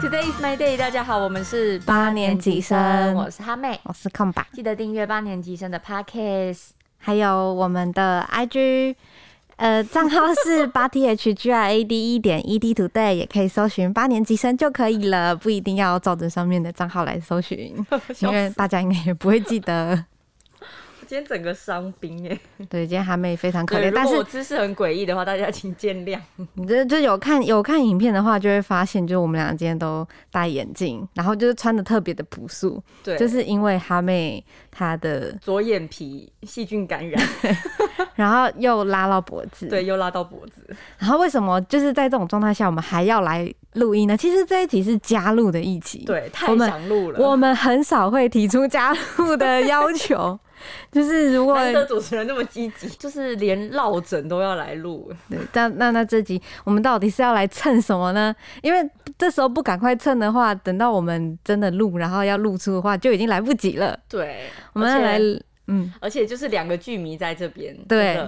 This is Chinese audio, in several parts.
Today is my day，大家好，我们是八年级生。我是哈妹，我是空吧，记得订阅八年级生的 Podcast，还有我们的 IG，呃，账号是 八 T H G R A D 一点 E D Today，也可以搜寻八年级生就可以了，不一定要照着上面的账号来搜寻，因为大家应该也不会记得。今天整个伤兵哎，对，今天哈妹非常可对怜，但是我姿势很诡异的话，大家请见谅。你这就有看有看影片的话，就会发现，就是我们俩今天都戴眼镜，然后就是穿的特别的朴素，对，就是因为哈妹她的，左眼皮细菌感染，然后又拉到脖子，对，又拉到脖子。然后为什么就是在这种状态下，我们还要来录音呢？其实这一集是加入的一集，对，太想录了。我们很少会提出加入的要求，就是如果难得主持人那么积极，就是连落枕都要来录。对，那那那这集我们到底是要来蹭什么呢？因为这时候不赶快蹭的话，等到我们真的录，然后要录出的话，就已经来不及了。对，我们要来，嗯，而且就是两个剧迷在这边。对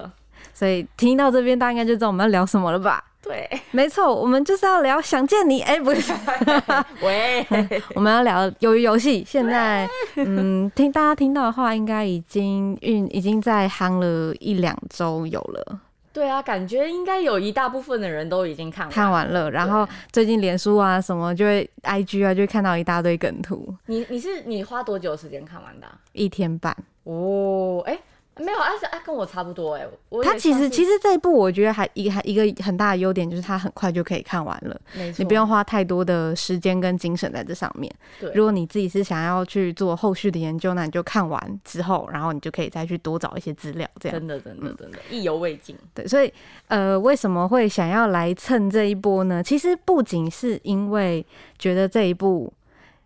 所以听到这边，大家应该就知道我们要聊什么了吧？对，没错，我们就是要聊《想见你》。哎、不是，喂，我们要聊鱿鱼游戏。现在，嗯，听大家听到的话，应该已经运已经在夯了一两周有了，对啊，感觉应该有一大部分的人都已经看完。看完了。然后最近脸书啊什么，就会 IG 啊，就会看到一大堆梗图，你你是你花多久时间看完的啊、一天半。哦，哎、没有，啊是啊，跟我差不多哎。我它其实其实实这一部，我觉得还一个还一个很大的优点就是它很快就可以看完了，你不用花太多的时间跟精神在这上面。对如果你自己是想要去做后续的研究，那你就看完之后，然后你就可以再去多找一些资料，这样真的真的真的意犹未尽。对。所以呃，为什么会想要来蹭这一波呢？其实不仅是因为觉得这一部。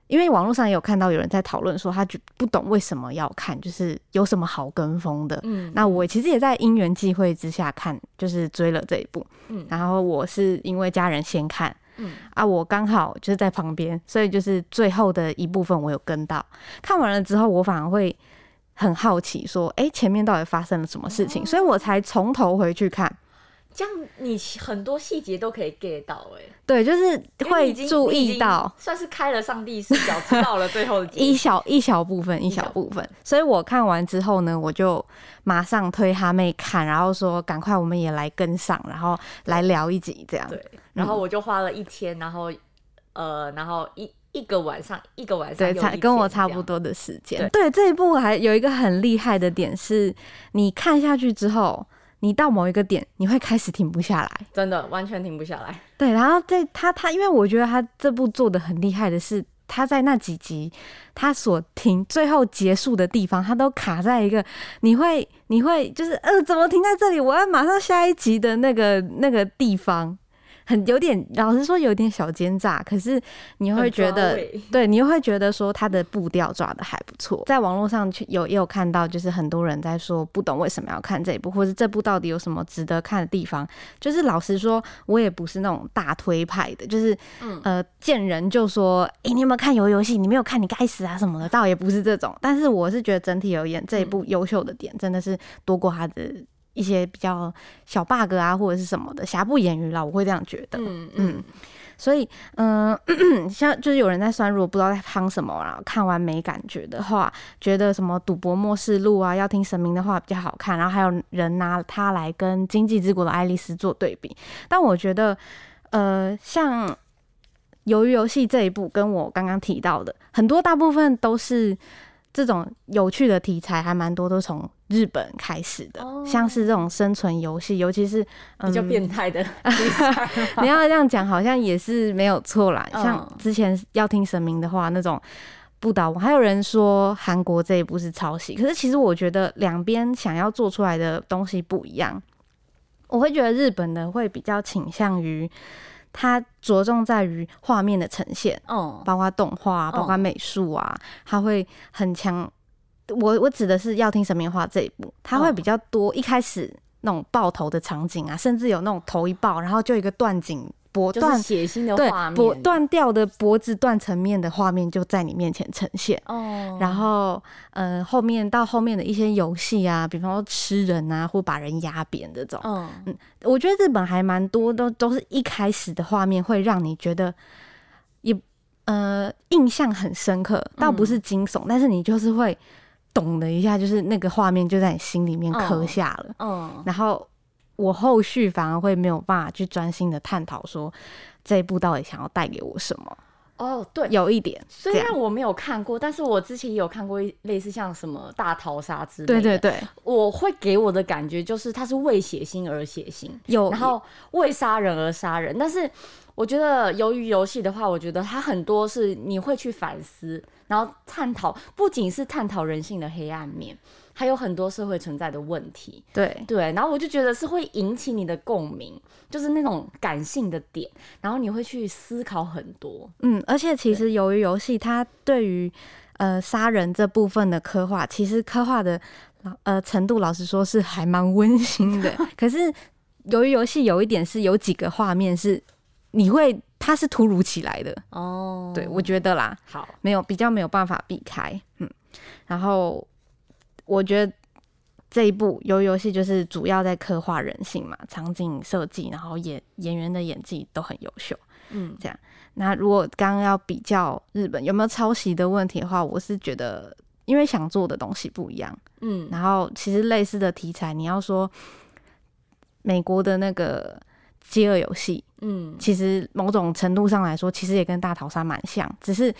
因为网络上也有看到有人在讨论说，他就不懂为什么要看，就是有什么好跟风的。嗯，那我其实也在因缘际会之下看，就是追了这一部。嗯然后我是因为家人先看，嗯啊，我刚好就是在旁边，所以就是最后的一部分我有跟到。看完了之后，我反而会很好奇，说，哎、前面到底发生了什么事情？所以我才从头回去看。这样你很多细节都可以 get 到哎、对，就是会注意到。算是开了上帝视角，知道了最后的一小一小部分，一小小部分，所以我看完之后呢，我就马上推哈妹看，然后说赶快我们也来跟上，然后来聊一集这样。对，然后我就花了一天，然后呃，然后一一个晚上，一个晚上对，又一差跟我。差不多的时间。对对，这一部还有一个很厉害的点是，你看下去之后，你到某一个点，你会开始停不下来。真的完全停不下来。对，然后在他他，因为我觉得他这部做的很厉害的是，他在那几集他所停最后结束的地方，他都卡在一个你会你会就是呃怎么停在这里？我要马上下一集的那个那个地方。很有点，老实说有点小奸诈，可是你会觉得，对，你又会觉得说他的步调抓的还不错。在网络上去有也有看到，就是很多人在说不懂为什么要看这一部，或是这部到底有什么值得看的地方。就是老实说，我也不是那种大推派的，就是、嗯呃见人就说，诶、你有没有看游游戏？你没有看，你该死啊什么的，倒也不是这种。但是我是觉得整体而言，这一部优秀的点真的是多过他的一些比较小 bug 啊，或者是什么的，瑕不掩瑜啦，我会这样觉得。嗯嗯。嗯，所以，嗯、像就是有人在酸，如果不知道在夯什么，然后看完没感觉的话，觉得什么《赌博末世录》啊，要听神明的话比较好看，然后还有人拿它来跟《经济之国的爱丽丝》做对比，但我觉得，呃，像《鱿鱼游戏》这一部，跟我刚刚提到的很多大部分都是这种有趣的题材，还蛮多都从日本开始的，哦像是这种生存游戏，尤其是、嗯、比较变态的，你要这样讲，好像也是没有错啦。嗯像之前要听神明的话，那种不倒翁，还有人说韩国这一部是抄袭，可是其实我觉得两边想要做出来的东西不一样。我会觉得日本的会比较倾向于它着重在于画面的呈现，哦，包括动画包括美术啊，它会很强。我我指的是要听神明话这一部，它会嗯比较多。一开始那种爆头的场景啊，甚至有那种头一爆，然后就一个断颈脖断血腥的对画面，脖断掉的脖子断层面的画面就在你面前呈现。哦，然后，呃，后面到后面的一些游戏啊，比方说吃人啊，或把人压扁这种，嗯，我觉得日本还蛮多，都都是一开始的画面会让你觉得也呃印象很深刻，倒不是惊悚，但是你就是会懂的一下，就是那个画面就在你心里面刻下了。嗯，然后我后续反而会没有办法去专心的探讨说这一部到底想要带给我什么，哦，对，有一点虽然我没有看过，但是我之前也有看过一类似像什么大逃杀之类的。对对对，我会给我的感觉就是它是为血腥而血腥，有然后为杀人而杀人。但是我觉得由于游戏的话，我觉得它很多是你会去反思，然后探讨，不仅是探讨人性的黑暗面，还有很多社会存在的问题。对对，然后我就觉得是会引起你的共鸣，就是那种感性的点，然后你会去思考很多。嗯，而且其实由于游戏它对于呃杀人这部分的刻画，其实刻画的呃程度，老实说是还蛮温馨的。可是由于游戏有一点是有几个画面是你会它是突如其来的，哦对我觉得啦，好，没有比较没有办法避开，嗯，然后我觉得这一部游游戏就是主要在刻画人性嘛，场景设计，然后演演员的演技都很优秀。嗯，这样。那如果刚刚要比较日本有没有抄袭的问题的话，我是觉得因为想做的东西不一样，嗯，然后其实类似的题材，你要说美国的那个饥饿游戏，嗯，其实某种程度上来说，其实也跟大逃杀蛮像，只是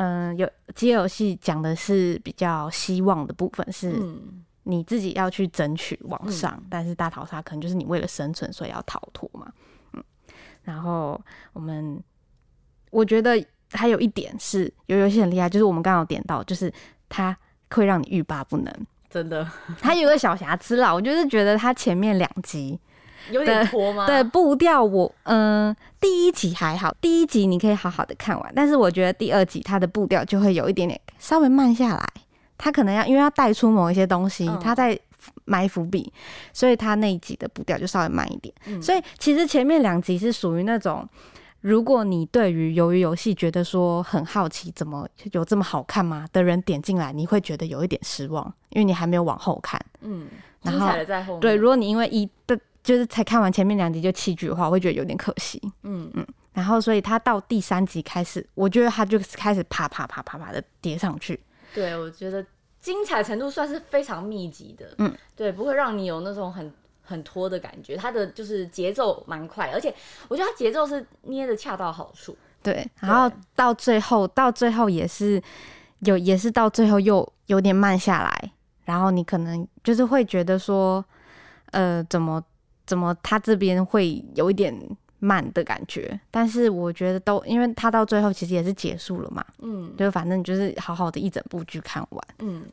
嗯、有饥饿游戏讲的是比较希望的部分，是嗯，你自己要去争取往上，但是大逃杀可能就是你为了生存，所以要逃脱嘛。嗯，然后我们我觉得还有一点是有游戏很厉害，就是我们刚刚有点到，就是它会让你欲罢不能。真的它有个小瑕疵啦，我就是觉得它前面两集有点拖吗？对步调我，嗯、第一集还好，第一集你可以好好的看完，但是我觉得第二集它的步调就会有一点点稍微慢下来，它可能要因为要带出某一些东西嗯，它在埋伏笔，所以它那一集的步调就稍微慢一点。嗯所以其实前面两集是属于那种。如果你对于鱿鱼游戏觉得说很好奇，怎么有这么好看吗的人点进来，你会觉得有一点失望，因为你还没有往后看。嗯，然后。对，如果你因为一的就是才看完前面两集就弃剧的话，我会觉得有点可惜。嗯嗯然后，所以他到第三集开始，我觉得他就开始啪啪啪啪啪的叠上去。对，我觉得精彩程度算是非常密集的。嗯，对，不会让你有那种很很拖的感觉。他的就是节奏蛮快，而且我觉得他节奏是捏的恰到好处。对，然后到最后，到最后也是有，也是到最后又有点慢下来。然后你可能就是会觉得说，呃，怎么怎么他这边会有一点慢的感觉，但是我觉得都，因为他到最后其实也是结束了嘛，嗯。就反正就是好好的一整部剧看完。嗯，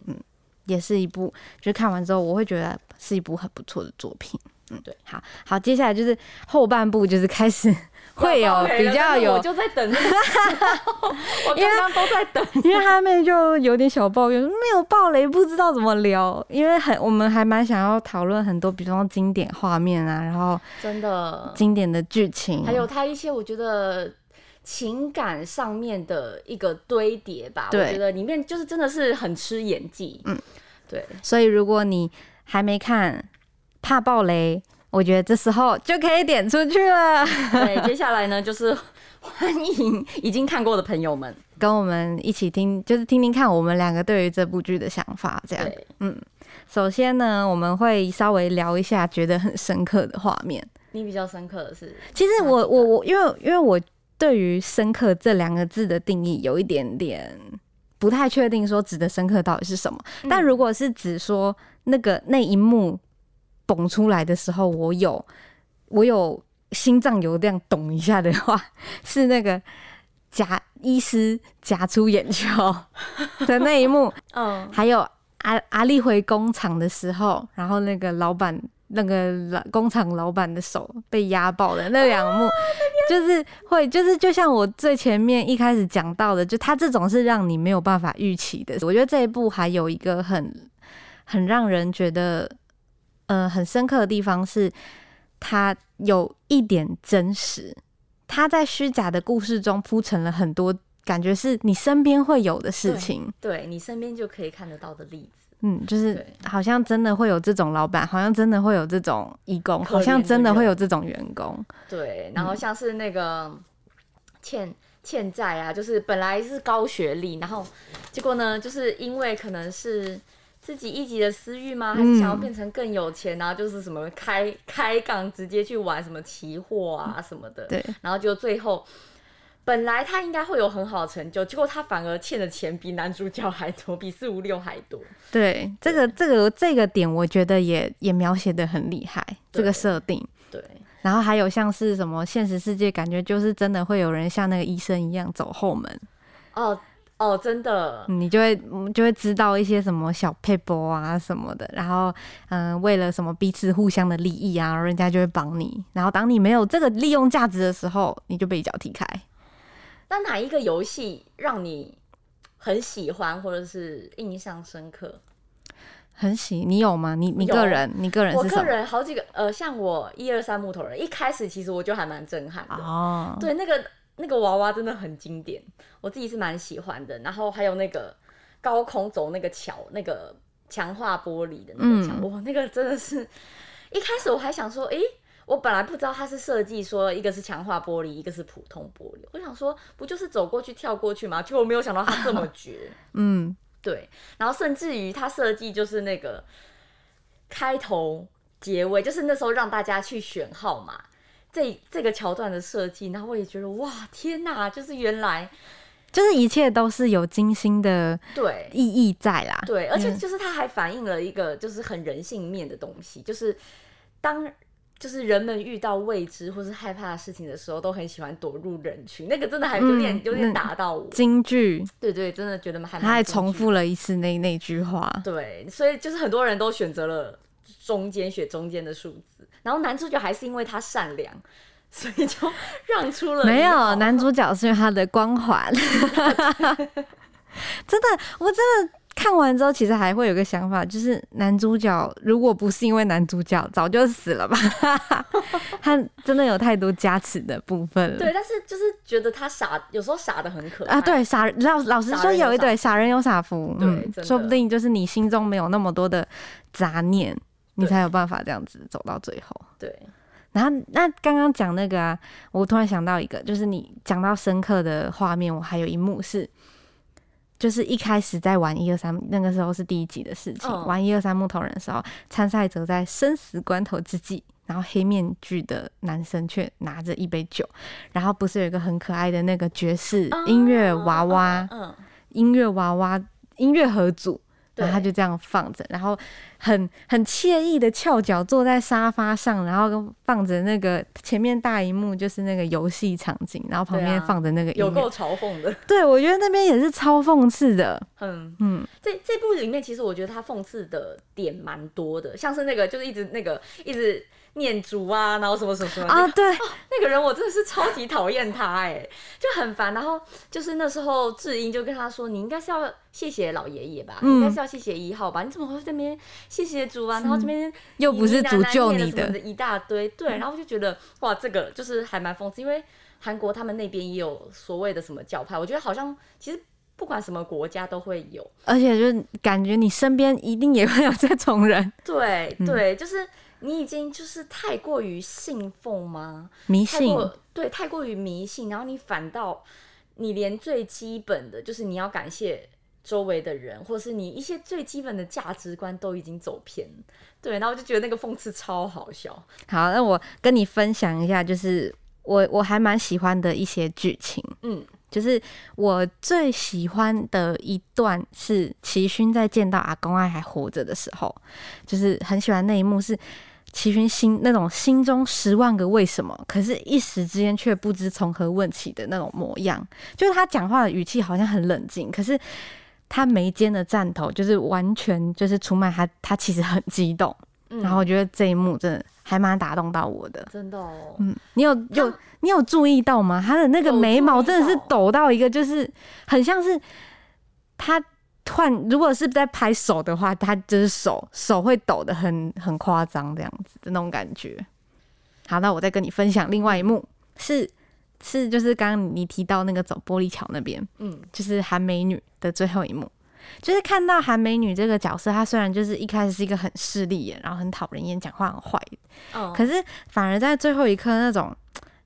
也是一部，就是看完之后我会觉得是一部很不错的作品。嗯，对，好好，接下来就是后半部，就是开始会有比较有我，就在等 我刚刚都在等。因为他们就有点小抱怨，没有爆雷，不知道怎么聊。因为很我们还蛮想要讨论很多，比方说经典画面啊，然后真的，经典的剧情，还有它一些我觉得情感上面的一个堆叠吧。我对觉得里面就是真的是很吃演技。嗯，对，所以如果你还没看，怕爆雷，我觉得这时候就可以点出去了。对，接下来呢就是欢迎已经看过的朋友们。跟我们一起听，就是听听看我们两个对于这部剧的想法。这样，嗯，首先呢，我们会稍微聊一下觉得很深刻的画面。你比较深刻的是，其实我我我，因为因为我对于“深刻”这两个字的定义有一点点不太确定，说指的深刻到底是什么。嗯但如果是指说那个那一幕蹦出来的时候，我有我有心脏有这样咚一下的话，是那个夹医师夹出眼球的那一幕，嗯，还有阿阿丽回工厂的时候，然后那个老板那个老工厂老板的手被压爆的那两幕，就是会就是就像我最前面一开始讲到的，就他这种是让你没有办法预期的。我觉得这一部还有一个很很让人觉得呃很深刻的地方是，它有一点真实，它在虚假的故事中铺成了很多。感觉是你身边会有的事情，对你身边就可以看得到的例子。嗯，就是好像真的会有这种老板，好像真的会有这种义工，好像真的会有这种员工。对，然后像是那个欠欠债啊，就是本来是高学历，然后结果呢，就是因为可能是自己一级的私欲吗？还是想要变成更有钱啊？就是什么开开杠，直接去玩什么期货啊什么的。对，然后就最后。本来他应该会有很好的成就，结果他反而欠的钱比男主角还多，比四五六还多。对，这个这个这个点，我觉得也也描写的很厉害，这个设定。对，然后还有像是什么现实世界，感觉就是真的会有人像那个医生一样走后门。哦哦，真的，你就会就会知道一些什么小配波啊什么的，然后嗯，为了什么彼此互相的利益啊，人家就会帮你。然后当你没有这个利用价值的时候，你就被一脚踢开。那哪一个游戏让你很喜欢或者是印象深刻？很喜，你有吗？你你个人，你个人，我个人好几个，呃，像我一二三木头人，一开始其实我就还蛮震撼的哦。对，那个那个娃娃真的很经典，我自己是蛮喜欢的。然后还有那个高空走那个桥，那个强化玻璃的那个墙，哇，那个真的是一开始我还想说，诶。我本来不知道它是设计说一个是强化玻璃，一个是普通玻璃。我想说，不就是走过去跳过去吗？结果我没有想到它这么绝。嗯，对。然后甚至于它设计就是那个开头结尾，就是那时候让大家去选号码，这这个桥段的设计，然后我也觉得哇，天哪！就是原来就是一切都是有精心的对意义在啦。对，而且就是它还反映了一个就是很人性面的东西，就是当。就是人们遇到未知或是害怕的事情的时候，都很喜欢躲入人群。那个真的还有点有点打到我。京剧，对对，真的觉得还。他还重复了一次那那句话。对，所以就是很多人都选择了中间选中间的数字，然后男主角还是因为他善良，所以就让出了。没有，男主角是因为他的光环。真的，我真的。看完之后，其实还会有个想法，就是男主角如果不是因为男主角，早就死了吧？他真的有太多加持的部分了。对，但是就是觉得他傻，有时候傻的很可爱啊。对，傻老老实说，有一对傻人有傻福，嗯，说不定就是你心中没有那么多的杂念，你才有办法这样子走到最后。对。然后那刚刚讲那个啊，我突然想到一个，就是你讲到深刻的画面，我还有一幕是。就是一开始在玩一二三，那个时候是第一集的事情。玩一二三木头人的时候，参赛者在生死关头之际，然后黑面具的男生却拿着一杯酒，然后不是有一个很可爱的那个爵士音乐娃娃，音乐娃娃音乐合组。然后他就这样放着，然后很很惬意的翘脚坐在沙发上，然后放着那个前面大荧幕就是那个游戏场景，然后旁边放着那个有够嘲讽的。对，我觉得那边也是超讽刺的。嗯嗯，这这部里面其实我觉得他讽刺的点蛮多的，像是那个就是一直那个一直。念主啊，然后什么什么什么啊？对，那个人我真的是超级讨厌他，哎，就很烦。然后就是那时候智英就跟他说：“你应该是要谢谢老爷爷吧，应该是要谢谢一号吧？你怎么会这边谢谢主啊？然后这边又不是诅咒你的，一大堆。对，然后就觉得哇，这个就是还蛮讽刺，因为韩国他们那边也有所谓的什么教派，我觉得好像其实不管什么国家都会有，而且就感觉你身边一定也会有这种人。对对，就是。你已经就是太过于信奉吗？迷信，对，太过于迷信，然后你反倒你连最基本的就是你要感谢周围的人，或是你一些最基本的价值观都已经走偏，对，然后我就觉得那个讽刺超好笑。好，那我跟你分享一下，就是我我还蛮喜欢的一些剧情，嗯。就是我最喜欢的一段是齐勋在见到阿公爱还活着的时候，就是很喜欢那一幕，是齐勋心那种心中十万个为什么，可是一时之间却不知从何问起的那种模样。就是他讲话的语气好像很冷静，可是他眉间的赞头就是完全就是出卖他，他其实很激动。然后我觉得这一幕真的还蛮打动到我的，真的哦。嗯，你有有你有注意到吗？他的那个眉毛真的是抖到一个，就是很像是他换，如果是在拍手的话，他就是手手会抖的很很夸张这样子的那种感觉。好，那我再跟你分享另外一幕，是是就是刚刚你提到那个走玻璃桥那边，嗯，就是韩美女的最后一幕。就是看到韩美女这个角色，她虽然就是一开始是一个很势利眼，然后很讨人厌，讲话很坏，哦可是反而在最后一刻那种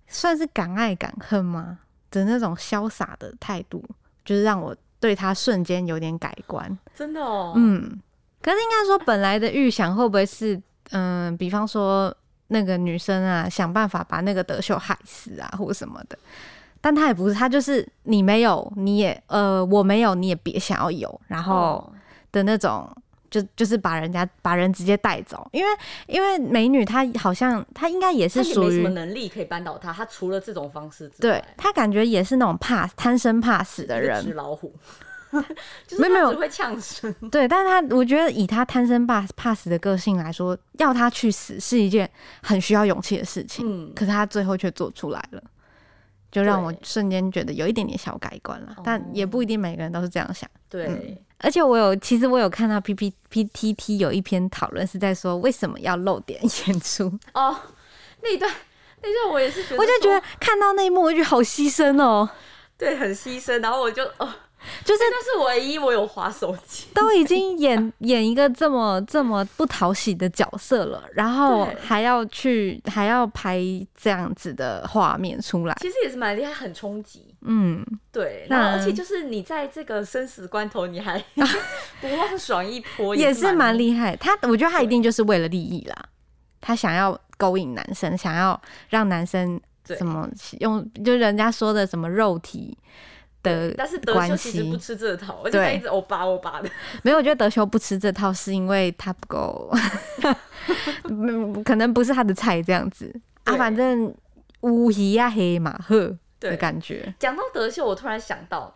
算是敢爱敢恨吗？的那种潇洒的态度，就是让我对她瞬间有点改观。真的哦，嗯，可是应该说本来的预想会不会是，嗯，比方说那个女生啊，想办法把那个德秀害死啊，或什么的。但他也不是，他就是你没有，你也呃，我没有，你也别想要有，然后哦。的那种，就就是把人家把人直接带走，因为因为美女她好像她应该也是属于没什么能力可以扳倒他，他除了这种方式之对外，她感觉也是那种怕贪生怕死的人，老虎，就是没有没有。会呛声。对，但是她我觉得以她贪生怕怕死的个性来说，要她去死是一件很需要勇气的事情，嗯，可是她最后却做出来了。就让我瞬间觉得有一点点小改观了，但也不一定每个人都是这样想。对，而且我有，其实我有看到 P P P T T 有一篇讨论是在说为什么要露点演出，哦，那一段那一段我也是觉得，我就觉得看到那一幕，我就觉得好牺牲哦，对很牺牲，然后我就哦，就是那是唯一我有划手机，都已经演 演一个这么这么不讨喜的角色了，然后还要去还要拍这样子的画面出来，其实也是蛮厉害，很冲击。嗯，对，那而且就是你在这个生死关头，你还 不忘爽一波，也是蛮厉厉害。他我觉得他一定就是为了利益啦，他想要勾引男生，想要让男生对什么用，就人家说的什么肉体的但是德关修其实不。吃这套，而且他一直欧巴欧巴的。没有，我觉得德修不吃这套是因为他不够，嗯可能不是他的菜这样子啊。反正乌鱼呀黑马赫的感觉，讲到德秀，我突然想到，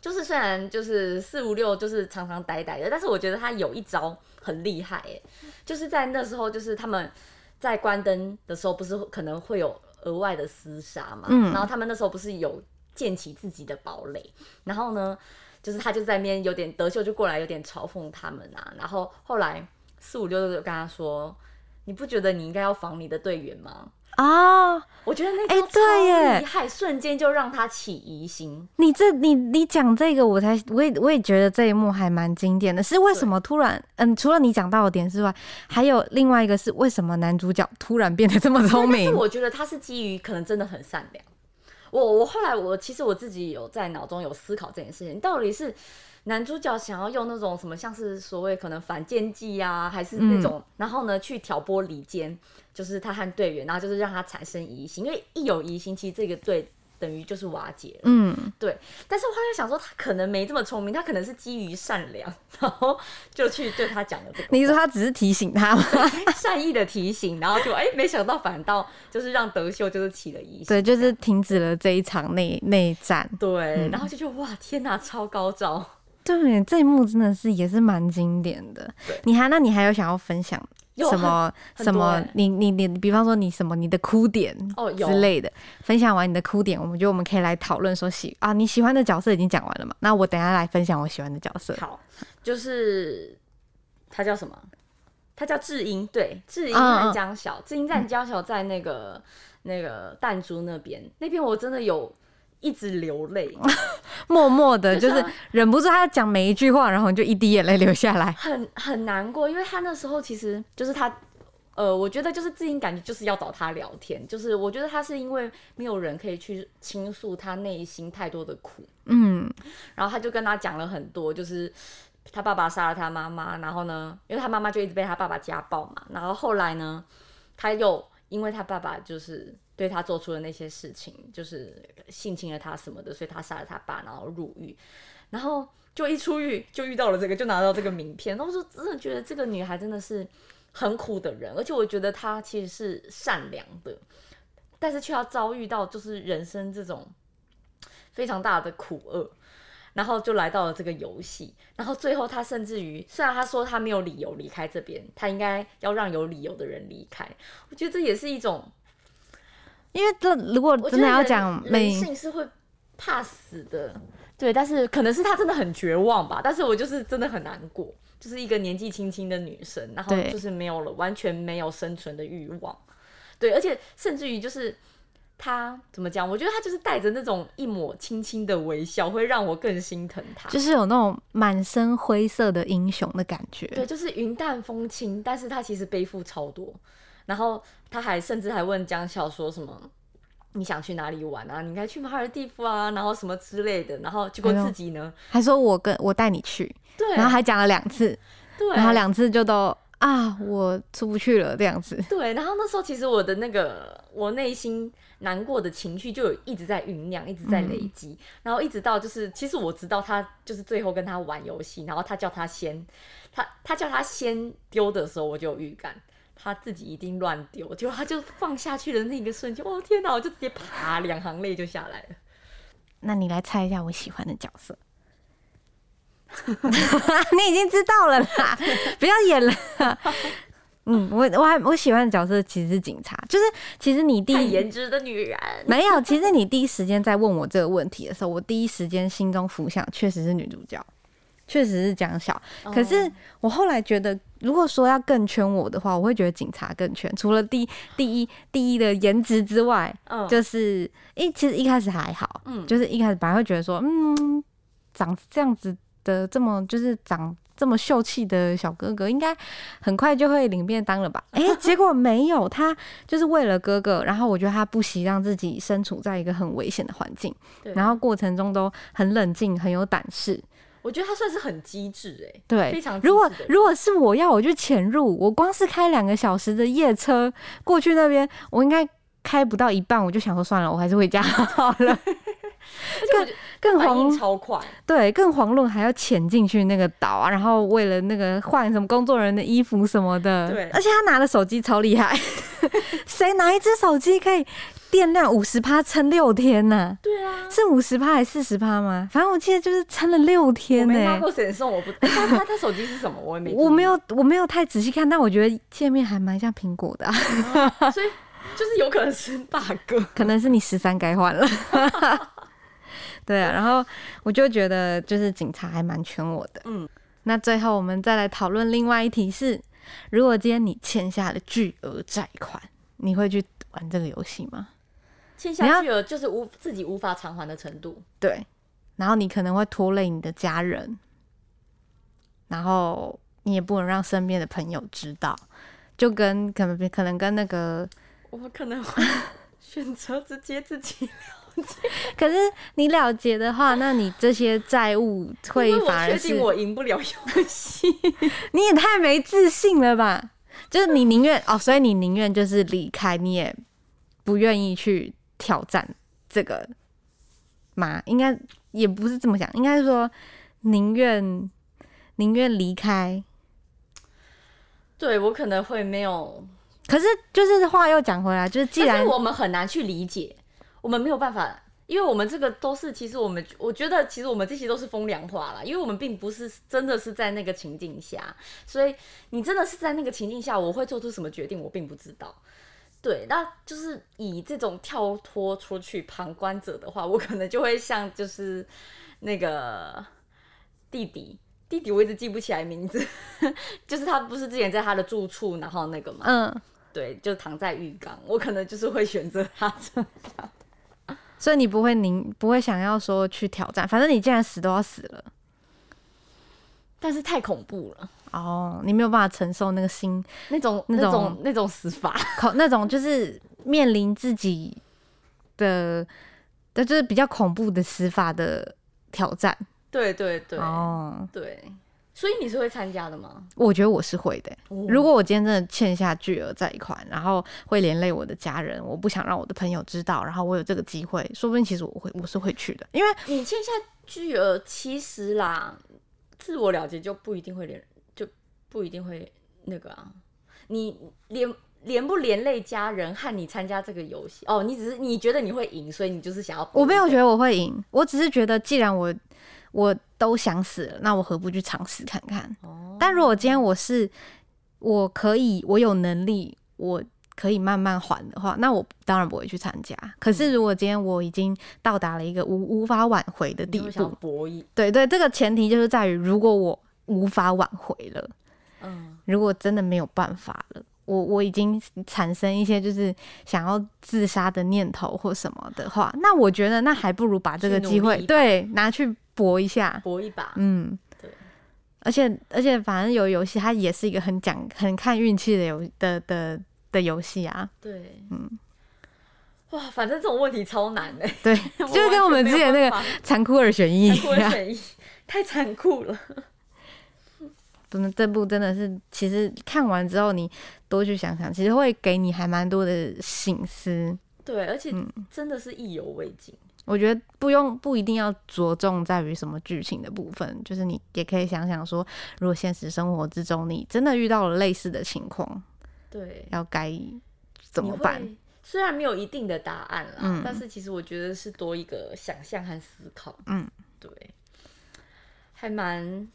就是虽然就是四五六就是常常呆呆的，但是我觉得他有一招很厉害，哎，就是在那时候，就是他们在关灯的时候，不是可能会有额外的厮杀嘛，嗯然后他们那时候不是有建起自己的堡垒，然后呢，就是他就在那边有点德秀就过来有点嘲讽他们啊，然后后来四五六就跟他说，你不觉得你应该要防你的队员吗？啊！我觉得那哎招对耶超厉害，瞬间就让他起疑心。你这你你讲这个，我才我也我也觉得这一幕还蛮经典的。是为什么突然嗯，除了你讲到的点之外，还有另外一个是为什么男主角突然变得这么聪明？但是我觉得他是基于可能真的很善良。我我后来我其实我自己有在脑中有思考这件事情，到底是男主角想要用那种什么像是所谓可能反间计啊，还是那种、然后呢去挑拨离间，就是他和队员，然后就是让他产生疑心，因为一有疑心，其实这个队等于就是瓦解了。嗯，但是我后来想说，他可能没这么聪明，他可能是基于善良，然后就去对他讲了这个。你说他只是提醒他吗？善意的提醒，然后就哎、没想到反倒就是让德秀就是起了疑心，对，就是停止了这一场内内战。对，然后就觉得哇天哪，超高招。对，这一幕真的是也是蛮经典的。你还那你还有想要分享有什么什么？你你你，比方说你什么你的哭点哦之类的，分享完你的哭点，我们觉得我们可以来讨论说喜啊你喜欢的角色已经讲完了嘛？那我等下来分享我喜欢的角色。好，就是他叫什么？他叫智英，对，智英嗯嗯和江小，智英在江小在那个那个弹珠那边，那边我真的有一直流泪，默默的，就是忍不住他讲每一句话，然后你就一滴眼泪流下来。很很难过，因为他那时候其实就是他，呃，我觉得就是自己感觉就是要找他聊天，就是我觉得他是因为没有人可以去倾诉他内心太多的苦，嗯然后他就跟他讲了很多，就是他爸爸杀了他妈妈，然后呢，因为他妈妈就一直被他爸爸家暴嘛，然后后来呢，他又因为他爸爸就是对他做出的那些事情，就是性侵了他什么的，所以他杀了他爸，然后入狱，然后就一出狱就遇到了这个，就拿到这个名片，然后我就真的觉得这个女孩真的是很苦的人，而且我觉得她其实是善良的，但是却要遭遇到就是人生这种非常大的苦厄。然后就来到了这个游戏，然后最后他甚至于，虽然他说他没有理由离开这边，他应该要让有理由的人离开。我觉得这也是一种，因为这如果真的要讲人性是会怕死的，对，但是可能是他真的很绝望吧。但是我就是真的很难过，就是一个年纪轻轻的女生，然后就是没有了，完全没有生存的欲望，对，而且甚至于就是。他怎么讲？我觉得他就是带着那种一抹轻轻的微笑，会让我更心疼他。就是有那种满身灰色的英雄的感觉。对，就是云淡风轻，但是他其实背负超多。然后他还甚至还问江笑说什么，你想去哪里玩啊？你应该去马尔蒂夫啊，然后什么之类的。然后结果自己呢，还说我跟我带你去，对，然后还讲了两次，对，然后两次就都啊，我出不去了这样子。对，然后那时候其实我的那个我内心难过的情绪就有一直在酝酿，一直在累积，然后一直到就是其实我知道他就是最后跟他玩游戏，然后他叫他先他他叫他先丢的时候，我就有预感。他自己一定乱丢，结果他就放下去的那个瞬间，哦天哪！我就直接啪两行泪就下来了。那你来猜一下我喜欢的角色。你已经知道了啦，不要演了。嗯，我我还我喜欢的角色其实是警察，就是其实你第一颜值的女人，没有，其实你第一时间在问我这个问题的时候，我第一时间心中浮想确实是女主角，确实是讲小。可是我后来觉得，如果说要更圈我的话，我会觉得警察更圈。除了第第一第一的颜值之外，嗯，就是一其实一开始还好，嗯就是一开始本来会觉得说，嗯，长这样子的这么就是长这么秀气的小哥哥，应该很快就会领便当了吧？诶，结果没有，他就是为了哥哥，然后我觉得他不惜让自己身处在一个很危险的环境，然后过程中都很冷静，很有胆识。我觉得他算是很机智哎，对，非常如果如果是我要我就潜入，我光是开两个小时的夜车过去那边，我应该开不到一半，我就想说算了，我还是回家好了。更反应遑超快，对，更遑论还要潜进去那个岛啊，然后为了那个换什么工作人员的衣服什么的。对而且他拿的手机超厉害，谁拿一只手机可以电量五十趴撑六天呢、对啊，是五十趴还是四十趴吗？反正我记得就是撑了六我天呢、没拿过神送，我不，哎他他他手机是什么？我也没，我没，有，我没有太仔细看，但我觉得界面还蛮像苹果的啊、所以就是有可能是 bug。可能是你十三该换了。对啊，然后我就觉得就是警察还蛮圈我的。嗯，那最后我们再来讨论另外一题是：如果今天你欠下了巨额债款，你会去玩这个游戏吗？欠你要下巨额就是无自己无法偿还的程度。对，然后你可能会拖累你的家人，然后你也不能让身边的朋友知道，就跟可能可能跟那个我可能会 选择直接自己，可是你了结的话，那你这些债务会反而我赢不了游戏。你也太没自信了吧？就是你宁愿哦，所以你宁愿就是离开，你也不愿意去挑战这个吗？应该也不是这么想，应该是说宁愿宁愿离开。对我可能会没有，可是就是话又讲回来，就是既然是我们很难去理解，我们没有办法。因为我们这个都是，其实我们我觉得，其实我们这些都是风凉话啦。因为我们并不是真的是在那个情境下，所以你真的是在那个情境下，我会做出什么决定，我并不知道。对，那就是以这种跳脱出去旁观者的话，我可能就会像就是那个弟弟，弟弟我一直记不起来名字，就是他不是之前在他的住处，然后那个嘛，嗯，对，就躺在浴缸，我可能就是会选择他这所以你不会宁不会想要说去挑战，反正你既然死都要死了。但是太恐怖了，哦，你没有办法承受那个心那种那那种种那种死法，恐那种就是面临自己的的，就是比较恐怖的死法的挑战。对对对、哦，对，所以你是会参加的吗？我觉得我是会的欸、哦如果我今天真的欠下巨额债款，然后会连累我的家人，我不想让我的朋友知道，然后我有这个机会，说不定其实我会我是会去的，因为你欠下巨额，其实啦，自我了结就不一定会连，就不一定会那个啊，你连。连不连累家人和你参加这个游戏哦？你只是你觉得你会赢，所以你就是想要我没有觉得我会赢，我只是觉得既然我我都想死了，那我何不去尝试看看？哦，但如果今天我是我可以，我有能力，我可以慢慢还的话，那我当然不会去参加。可是如果今天我已经到达了一个无无法挽回的地步，博弈，对对，这个前提就是在于，如果我无法挽回了，嗯，如果真的没有办法了。我我已经产生一些就是想要自杀的念头或什么的话，那我觉得那还不如把这个机会对拿去搏一下，搏一把，嗯，对。而且而且，反正有游戏，它也是一个很讲很看运气的游的的的游戏啊。对，嗯，哇，反正这种问题超难的，对，就跟我们之前那个残酷二选一，一，太残酷了。真的，这部真的是，其实看完之后你多去想想，其实会给你还蛮多的醒思。对，而且真的是意犹未尽。我觉得不用不一定要着重在于什么剧情的部分，就是你也可以想想说，如果现实生活之中你真的遇到了类似的情况，对，要该怎么办？虽然没有一定的答案啦，但是其实我觉得是多一个想象和思考。嗯，对，还蛮。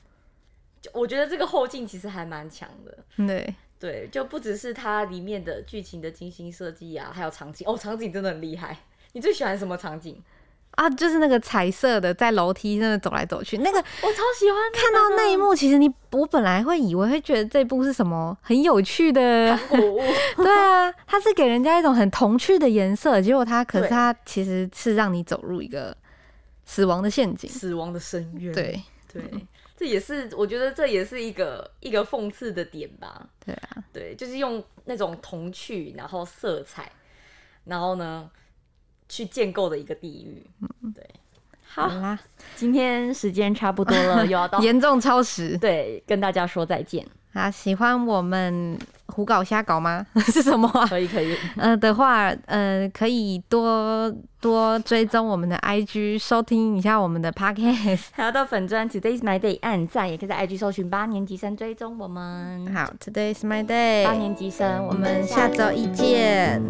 我觉得这个后劲其实还蛮强的，对对，就不只是它里面的剧情的精心设计啊，还有场景哦，场景真的很厉害。你最喜欢什么场景啊？就是那个彩色的，在楼梯那走来走去，那个我超喜欢。看到那一幕，其实你我本来会以为会觉得这部是什么很有趣的 对啊，它是给人家一种很童趣的颜色，结果它可是它其实是让你走入一个死亡的陷阱，死亡的深渊。对对。这也是我觉得这也是一个一个讽刺的点吧。对啊，对，就是用那种童趣，然后色彩，然后呢，去建构的一个地狱。嗯，对。好啦，今天时间差不多了，又要到严重超时。对，跟大家说再见。啊，喜欢我们胡搞瞎搞吗？是什么？可以可以。呃的话，呃，可以多多追踪我们的 IG，收听一下我们的 Podcast，还要到粉专 Today's My Day 按赞，也可以在 IG 搜寻八年级生追踪我们。好，Today's My Day，八年级生，我们下周一见。